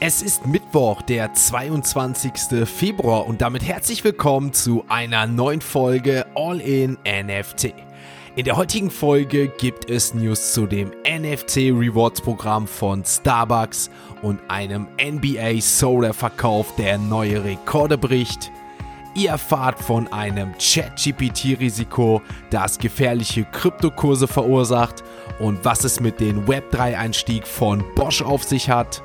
Es ist Mittwoch, der 22. Februar und damit herzlich willkommen zu einer neuen Folge All in NFT. In der heutigen Folge gibt es News zu dem NFT Rewards Programm von Starbucks und einem NBA Solar Verkauf, der neue Rekorde bricht. Ihr erfahrt von einem Chat-GPT-Risiko, das gefährliche Kryptokurse verursacht und was es mit dem Web3-Einstieg von Bosch auf sich hat.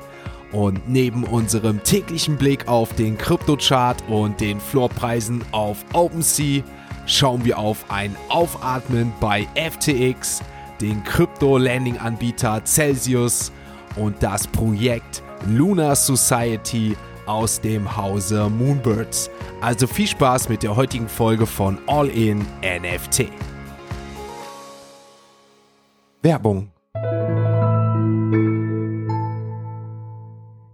Und neben unserem täglichen Blick auf den Kryptochart und den Floorpreisen auf OpenSea schauen wir auf ein Aufatmen bei FTX, den Krypto-Landing-Anbieter Celsius und das Projekt Lunar Society aus dem Hause Moonbirds. Also viel Spaß mit der heutigen Folge von All In NFT. Werbung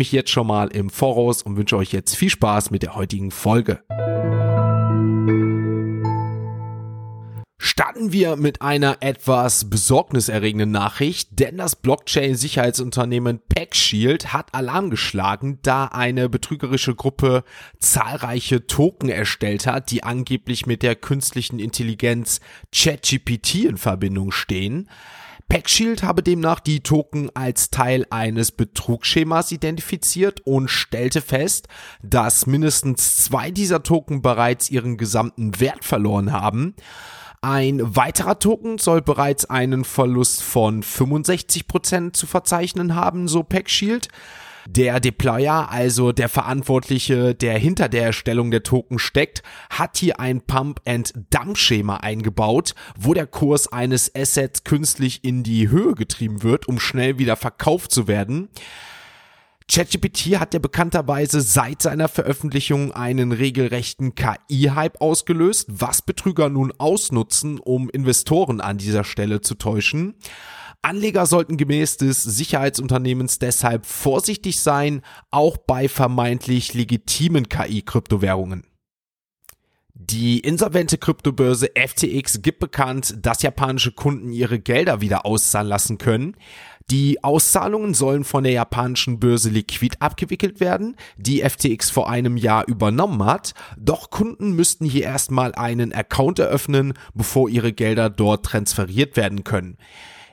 mich jetzt schon mal im Voraus und wünsche euch jetzt viel Spaß mit der heutigen Folge. Starten wir mit einer etwas besorgniserregenden Nachricht, denn das Blockchain-Sicherheitsunternehmen PackShield hat Alarm geschlagen, da eine betrügerische Gruppe zahlreiche Token erstellt hat, die angeblich mit der künstlichen Intelligenz ChatGPT in Verbindung stehen. PackShield habe demnach die Token als Teil eines Betrugsschemas identifiziert und stellte fest, dass mindestens zwei dieser Token bereits ihren gesamten Wert verloren haben. Ein weiterer Token soll bereits einen Verlust von 65% zu verzeichnen haben, so PackShield. Der Deployer, also der Verantwortliche, der hinter der Erstellung der Token steckt, hat hier ein Pump-and-Dump-Schema eingebaut, wo der Kurs eines Assets künstlich in die Höhe getrieben wird, um schnell wieder verkauft zu werden. ChatGPT hat ja bekannterweise seit seiner Veröffentlichung einen regelrechten KI-Hype ausgelöst, was Betrüger nun ausnutzen, um Investoren an dieser Stelle zu täuschen. Anleger sollten gemäß des Sicherheitsunternehmens deshalb vorsichtig sein, auch bei vermeintlich legitimen KI-Kryptowährungen. Die insolvente Kryptobörse FTX gibt bekannt, dass japanische Kunden ihre Gelder wieder auszahlen lassen können. Die Auszahlungen sollen von der japanischen Börse Liquid abgewickelt werden, die FTX vor einem Jahr übernommen hat. Doch Kunden müssten hier erstmal einen Account eröffnen, bevor ihre Gelder dort transferiert werden können.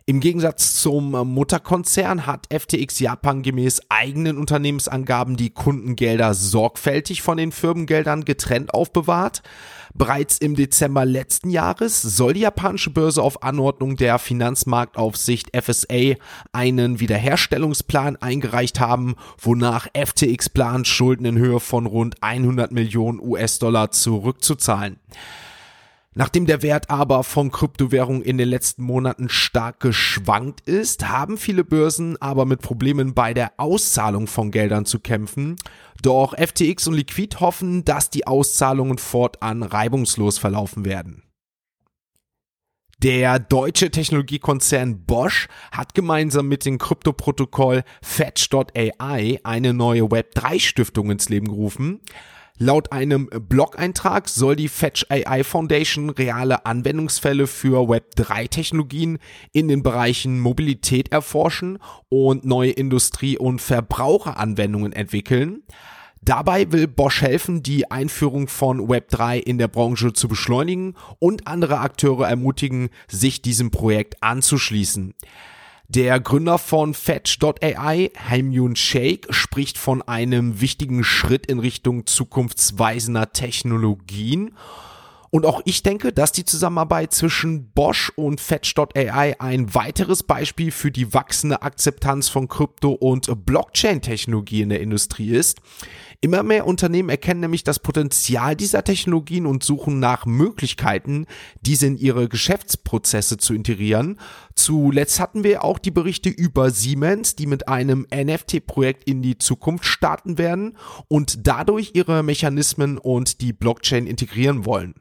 Im Gegensatz zum Mutterkonzern hat FTX Japan gemäß eigenen Unternehmensangaben die Kundengelder sorgfältig von den Firmengeldern getrennt aufbewahrt. Bereits im Dezember letzten Jahres soll die japanische Börse auf Anordnung der Finanzmarktaufsicht FSA einen Wiederherstellungsplan eingereicht haben, wonach FTX plant, Schulden in Höhe von rund 100 Millionen US-Dollar zurückzuzahlen. Nachdem der Wert aber von Kryptowährungen in den letzten Monaten stark geschwankt ist, haben viele Börsen aber mit Problemen bei der Auszahlung von Geldern zu kämpfen. Doch FTX und Liquid hoffen, dass die Auszahlungen fortan reibungslos verlaufen werden. Der deutsche Technologiekonzern Bosch hat gemeinsam mit dem Kryptoprotokoll Fetch.ai eine neue Web3-Stiftung ins Leben gerufen. Laut einem Blog-Eintrag soll die Fetch AI Foundation reale Anwendungsfälle für Web3-Technologien in den Bereichen Mobilität erforschen und neue Industrie- und Verbraucheranwendungen entwickeln. Dabei will Bosch helfen, die Einführung von Web3 in der Branche zu beschleunigen und andere Akteure ermutigen, sich diesem Projekt anzuschließen. Der Gründer von Fetch.ai, Haimyun Sheikh, spricht von einem wichtigen Schritt in Richtung zukunftsweisender Technologien. Und auch ich denke, dass die Zusammenarbeit zwischen Bosch und Fetch.ai ein weiteres Beispiel für die wachsende Akzeptanz von Krypto- und Blockchain-Technologie in der Industrie ist. Immer mehr Unternehmen erkennen nämlich das Potenzial dieser Technologien und suchen nach Möglichkeiten, diese in ihre Geschäftsprozesse zu integrieren. Zuletzt hatten wir auch die Berichte über Siemens, die mit einem NFT-Projekt in die Zukunft starten werden und dadurch ihre Mechanismen und die Blockchain integrieren wollen.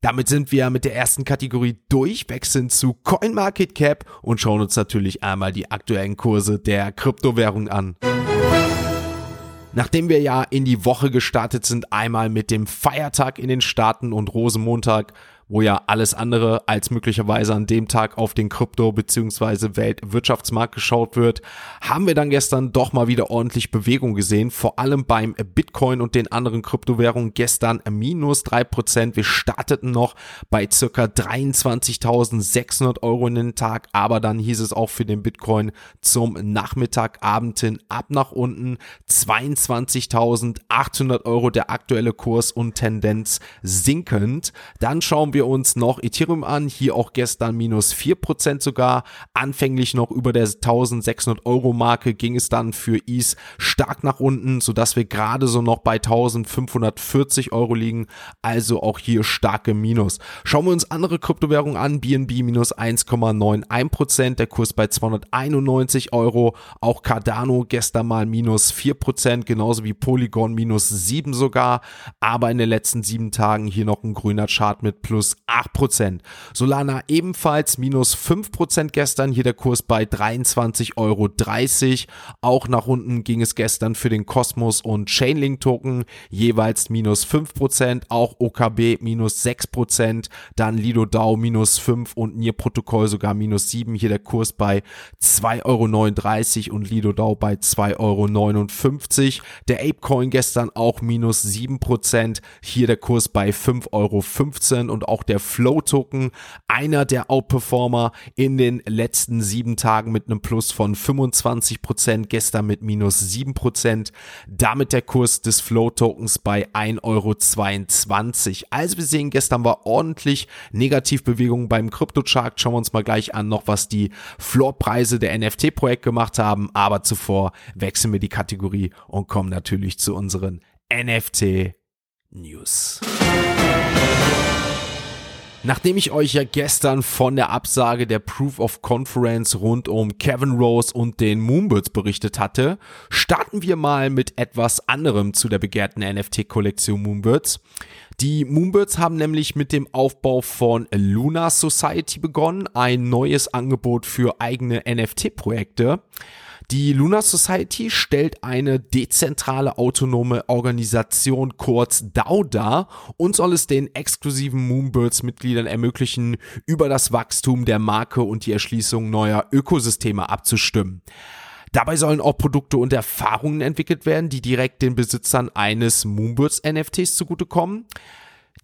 Damit sind wir mit der ersten Kategorie durch, wechseln zu CoinMarketCap und schauen uns natürlich einmal die aktuellen Kurse der Kryptowährung an. Nachdem wir ja in die Woche gestartet sind, einmal mit dem Feiertag in den Staaten und Rosenmontag, wo ja alles andere als möglicherweise an dem Tag auf den Krypto- bzw. Weltwirtschaftsmarkt geschaut wird, haben wir dann gestern doch mal wieder ordentlich Bewegung gesehen, vor allem beim Bitcoin und den anderen Kryptowährungen gestern minus drei Prozent. Wir starteten noch bei circa 23.600 Euro in den Tag, aber dann hieß es auch für den Bitcoin zum Nachmittagabend hin ab nach unten 22.800 Euro der aktuelle Kurs und Tendenz sinkend. Dann schauen wir wir uns noch Ethereum an, hier auch gestern minus 4% sogar, anfänglich noch über der 1600 Euro Marke ging es dann für ETH stark nach unten, sodass wir gerade so noch bei 1540 Euro liegen, also auch hier starke Minus. Schauen wir uns andere Kryptowährungen an, BNB minus 1,91%, der Kurs bei 291 Euro, auch Cardano gestern mal minus 4%, genauso wie Polygon minus 7 sogar, aber in den letzten sieben Tagen hier noch ein grüner Chart mit plus 8%. Solana ebenfalls minus 5% gestern, hier der Kurs bei 23,30 Euro. Auch nach unten ging es gestern für den Cosmos und Chainlink Token jeweils minus 5%, auch OKB minus 6%, dann Lido DAO minus 5 und Nier Protokoll sogar minus 7, hier der Kurs bei 2,39 Euro und Lido DAO bei 2,59 Euro. Der Apecoin gestern auch minus 7%, hier der Kurs bei 5,15 Euro und auch auch der Flow-Token, einer der Outperformer in den letzten sieben Tagen mit einem Plus von 25%, gestern mit minus 7%, damit der Kurs des Flow-Tokens bei 1,22 Euro. Also wir sehen, gestern war ordentlich Negativbewegung beim Kryptochart. Schauen wir uns mal gleich an noch, was die Floorpreise der NFT-Projekte gemacht haben. Aber zuvor wechseln wir die Kategorie und kommen natürlich zu unseren NFT News. Nachdem ich euch ja gestern von der Absage der Proof of Conference rund um Kevin Rose und den Moonbirds berichtet hatte, starten wir mal mit etwas anderem zu der begehrten NFT-Kollektion Moonbirds. Die Moonbirds haben nämlich mit dem Aufbau von Luna Society begonnen, ein neues Angebot für eigene NFT-Projekte. Die Luna Society stellt eine dezentrale autonome Organisation kurz DAO dar und soll es den exklusiven Moonbirds-Mitgliedern ermöglichen, über das Wachstum der Marke und die Erschließung neuer Ökosysteme abzustimmen. Dabei sollen auch Produkte und Erfahrungen entwickelt werden, die direkt den Besitzern eines Moonbirds NFTs zugutekommen.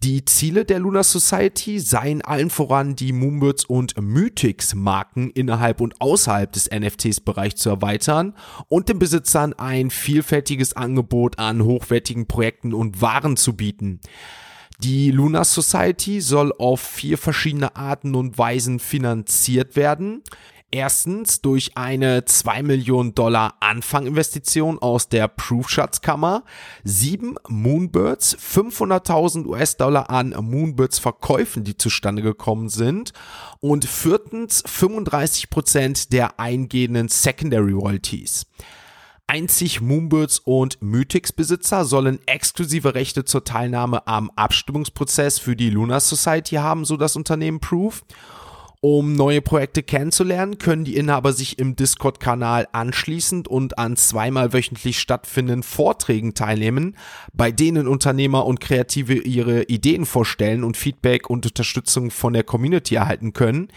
Die Ziele der Luna Society seien allen voran die Moonbirds und Mythics Marken innerhalb und außerhalb des NFTs-Bereichs zu erweitern und den Besitzern ein vielfältiges Angebot an hochwertigen Projekten und Waren zu bieten. Die Luna Society soll auf vier verschiedene Arten und Weisen finanziert werden. Erstens durch eine 2 Millionen Dollar Anfanginvestition aus der Proof-Schatzkammer, sieben Moonbirds, 500.000 US-Dollar an Moonbirds-Verkäufen, die zustande gekommen sind und viertens 35 Prozent der eingehenden Secondary Royalties. Einzig Moonbirds und Mythics Besitzer sollen exklusive Rechte zur Teilnahme am Abstimmungsprozess für die Luna Society haben, so das Unternehmen Proof. Um neue Projekte kennenzulernen, können die Inhaber sich im Discord-Kanal anschließend und an zweimal wöchentlich stattfindenden Vorträgen teilnehmen, bei denen Unternehmer und Kreative ihre Ideen vorstellen und Feedback und Unterstützung von der Community erhalten können.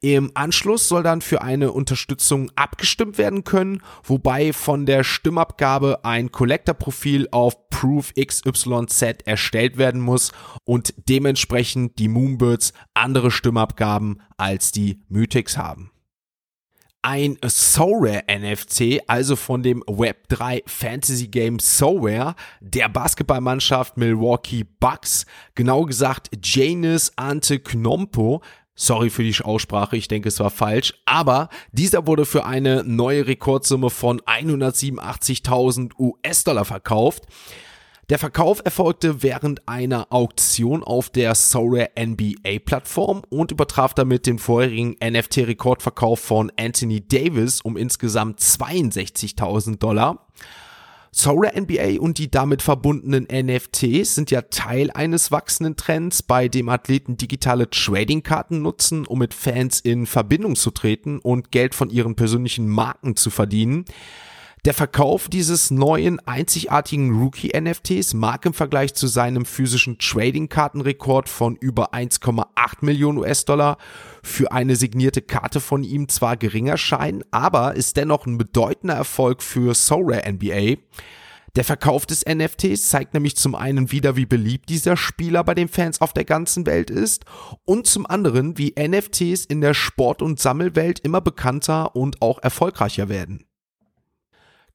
Im Anschluss soll dann für eine Unterstützung abgestimmt werden können, wobei von der Stimmabgabe ein Collector-Profil auf Proof XYZ erstellt werden muss und dementsprechend die Moonbirds andere Stimmabgaben als die Mythics haben. ein SoRare NFT, also von dem Web3 Fantasy Game SoRare, der Basketballmannschaft Milwaukee Bucks, genau gesagt Janus Ante Knompo, Sorry für die Aussprache, ich denke, es war falsch. Aber dieser wurde für eine neue Rekordsumme von 187.000 US-Dollar verkauft. Der Verkauf erfolgte während einer Auktion auf der Sorare NBA Plattform und übertraf damit den vorherigen NFT-Rekordverkauf von Anthony Davis um insgesamt 62.000 Dollar. Sorare NBA und die damit verbundenen NFTs sind ja Teil eines wachsenden Trends, bei dem Athleten digitale Trading-Karten nutzen, um mit Fans in Verbindung zu treten und Geld von ihren persönlichen Marken zu verdienen. Der Verkauf dieses neuen einzigartigen Rookie-NFTs mag im Vergleich zu seinem physischen Trading-Kartenrekord von über 1,8 Millionen US-Dollar für eine signierte Karte von ihm zwar gering erscheinen, aber ist dennoch ein bedeutender Erfolg für Sorare NBA. Der Verkauf des NFTs zeigt nämlich zum einen wieder, wie beliebt dieser Spieler bei den Fans auf der ganzen Welt ist und zum anderen, wie NFTs in der Sport- und Sammelwelt immer bekannter und auch erfolgreicher werden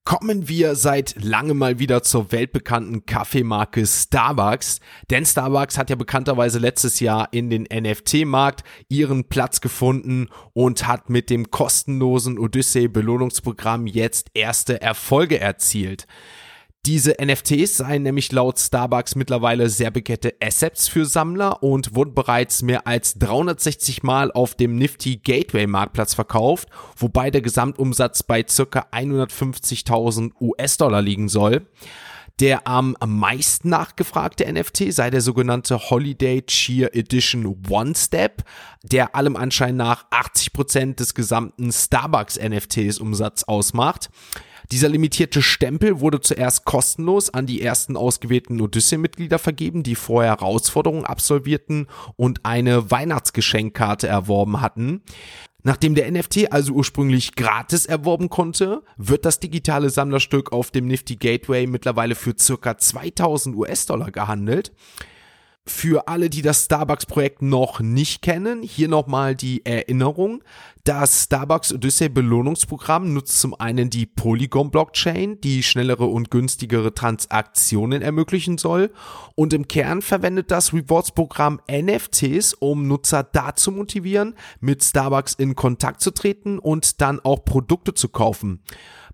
kommen wir seit langem mal wieder zur weltbekannten Kaffeemarke Starbucks. Denn Starbucks hat ja bekannterweise letztes Jahr in den NFT-Markt ihren Platz gefunden und hat mit dem kostenlosen Odyssey-Belohnungsprogramm jetzt erste Erfolge erzielt. Diese NFTs seien nämlich laut Starbucks mittlerweile sehr begehrte Assets für Sammler und wurden bereits mehr als 360 Mal auf dem Nifty Gateway Marktplatz verkauft, wobei der Gesamtumsatz bei circa 150.000 US-Dollar liegen soll. Der am meisten nachgefragte NFT sei der sogenannte Holiday Cheer Edition One Step, der allem Anschein nach 80% des gesamten Starbucks NFTs Umsatz ausmacht. Dieser limitierte Stempel wurde zuerst kostenlos an die ersten ausgewählten Odyssey-Mitglieder vergeben, die vorher Herausforderungen absolvierten und eine Weihnachtsgeschenkkarte erworben hatten. Nachdem der NFT also ursprünglich gratis erworben konnte, wird das digitale Sammlerstück auf dem Nifty Gateway mittlerweile für circa 2000 US-Dollar gehandelt. Für alle, die das Starbucks-Projekt noch nicht kennen, hier nochmal die Erinnerung. Das Starbucks Odyssey Belohnungsprogramm nutzt zum einen die Polygon Blockchain, die schnellere und günstigere Transaktionen ermöglichen soll. Und im Kern verwendet das Rewards Programm NFTs, um Nutzer dazu motivieren, mit Starbucks in Kontakt zu treten und dann auch Produkte zu kaufen.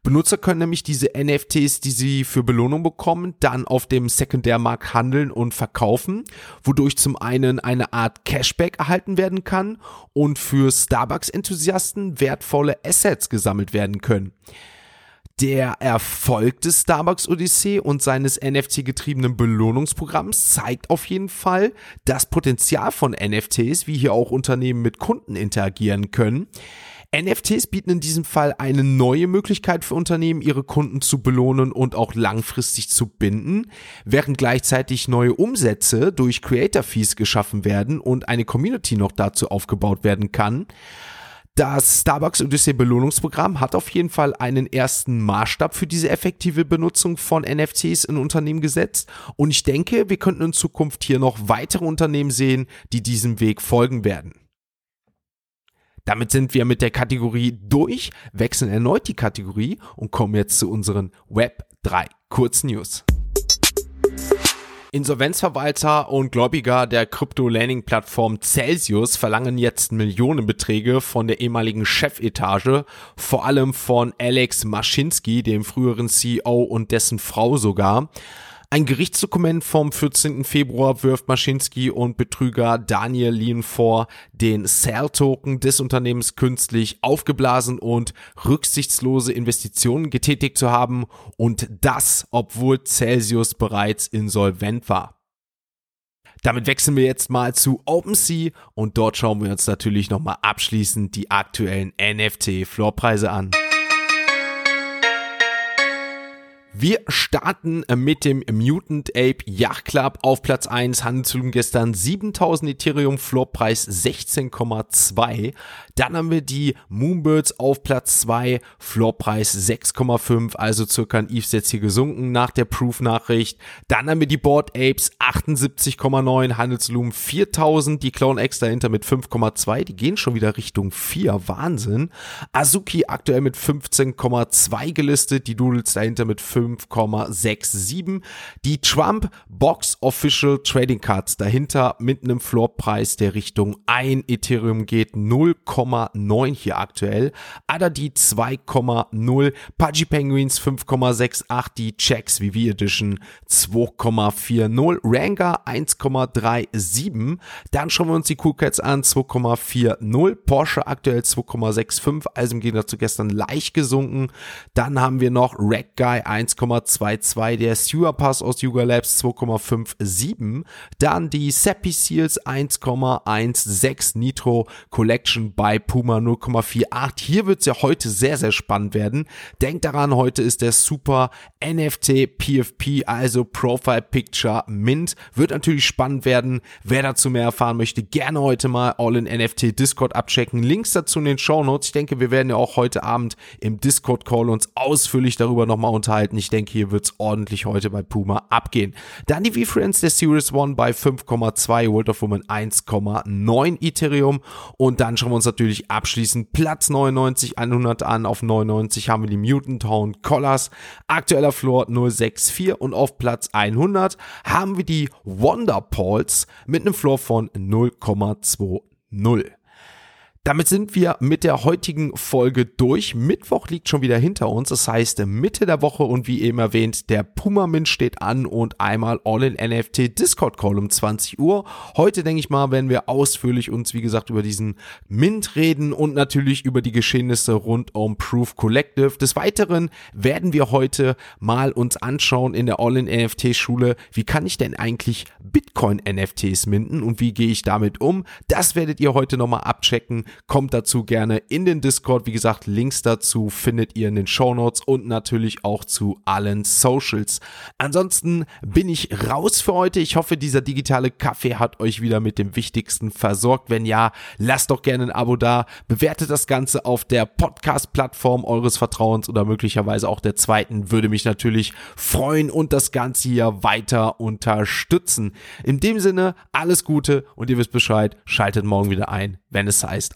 Benutzer können nämlich diese NFTs, die sie für Belohnung bekommen, dann auf dem Sekundärmarkt handeln und verkaufen, wodurch zum einen eine Art Cashback erhalten werden kann und für Starbucks-Enthusiasten wertvolle Assets gesammelt werden können. Der Erfolg des Starbucks Odyssee und seines NFT-getriebenen Belohnungsprogramms zeigt auf jeden Fall das Potenzial von NFTs, wie hier auch Unternehmen mit Kunden interagieren können. NFTs bieten in diesem Fall eine neue Möglichkeit für Unternehmen, ihre Kunden zu belohnen und auch langfristig zu binden, während gleichzeitig neue Umsätze durch Creator Fees geschaffen werden und eine Community noch dazu aufgebaut werden kann. Das Starbucks Odyssey Belohnungsprogramm hat auf jeden Fall einen ersten Maßstab für diese effektive Benutzung von NFTs in Unternehmen gesetzt und ich denke, wir könnten in Zukunft hier noch weitere Unternehmen sehen, die diesem Weg folgen werden. Damit sind wir mit der Kategorie durch, wechseln erneut die Kategorie und kommen jetzt zu unseren Web 3 Kurznews. Insolvenzverwalter und Gläubiger der Krypto-Landing-Plattform Celsius verlangen jetzt Millionenbeträge von der ehemaligen Chefetage, vor allem von Alex Maschinski, dem früheren CEO und dessen Frau sogar. Ein Gerichtsdokument vom 14. Februar wirft Maschinski und Betrüger Daniel Lien vor, den Sale-Token des Unternehmens künstlich aufgeblasen und rücksichtslose Investitionen getätigt zu haben und das, obwohl Celsius bereits insolvent war. Damit wechseln wir jetzt mal zu OpenSea und dort schauen wir uns natürlich nochmal abschließend die aktuellen NFT-Floorpreise an. Wir starten mit dem Mutant Ape Yacht Club auf Platz 1. Handelsvolumen gestern 7000 Ethereum, Floorpreis 16,2. Dann haben wir die Moonbirds auf Platz 2, Floorpreis 6,5, also circa ein ETH jetzt hier gesunken nach der Proof-Nachricht. Dann haben wir die Board Apes 78,9, Handelsvolumen 4000, die Clone X dahinter mit 5,2, die gehen schon wieder Richtung 4, Wahnsinn. Azuki aktuell mit 15,2 gelistet, die Doodles dahinter mit 5,67. Die Trump Box Official Trading Cards dahinter mit einem Floorpreis, der Richtung 1 Ethereum geht, 0,9 hier aktuell. Adadi 2,0, Pudgy Penguins 5,68, die Checks VV Edition 2,40, Ranga 1,37. Dann schauen wir uns die Cool Cats an, 2,40, Porsche aktuell 2,65, also im Gegensatz zu gestern leicht gesunken. Dann haben wir noch Rack Guy 1,22, der Sewer Pass aus Yuga Labs 2,57, dann die Seppi Seals 1,16, Nitro Collection bei Puma 0,48. Hier wird es ja heute sehr, sehr spannend werden. Denkt daran, heute ist der Super NFT PFP, also Profile Picture Mint. Wird natürlich spannend werden. Wer dazu mehr erfahren möchte, gerne heute mal All in NFT Discord abchecken. Links dazu in den Show Notes. Ich denke, wir werden ja auch heute Abend im Discord Call uns ausführlich darüber nochmal unterhalten. Ich denke, hier wird es ordentlich heute bei Puma abgehen. Dann die V-Friends der Series One bei 5,2, World of Woman 1,9 Ethereum. Und dann schauen wir uns natürlich abschließend Platz 99, 100 an. Auf 99 haben wir die Mutant Town Collars. Aktueller Floor 064 und auf Platz 100 haben wir die Wonder Pauls mit einem Floor von 0,20. Damit sind wir mit der heutigen Folge durch. Mittwoch liegt schon wieder hinter uns. Das heißt Mitte der Woche und wie eben erwähnt, der Puma Mint steht an und einmal All in NFT Discord Call um 20 Uhr. Heute denke ich mal, werden wir ausführlich uns wie gesagt über diesen Mint reden und natürlich über die Geschehnisse rund um Proof Collective. Des Weiteren werden wir heute mal uns anschauen in der All in NFT Schule, wie kann ich denn eigentlich Bitcoin NFTs minden und wie gehe ich damit um? Das werdet ihr heute nochmal abchecken. Kommt dazu gerne in den Discord. Wie gesagt, Links dazu findet ihr in den Show Notes und natürlich auch zu allen Socials. Ansonsten bin ich raus für heute. Ich hoffe, dieser digitale Kaffee hat euch wieder mit dem Wichtigsten versorgt. Wenn ja, lasst doch gerne ein Abo da. Bewertet das Ganze auf der Podcast-Plattform eures Vertrauens oder möglicherweise auch der zweiten. Würde mich natürlich freuen und das Ganze hier weiter unterstützen. In dem Sinne, alles Gute und ihr wisst Bescheid. Schaltet morgen wieder ein, wenn es heißt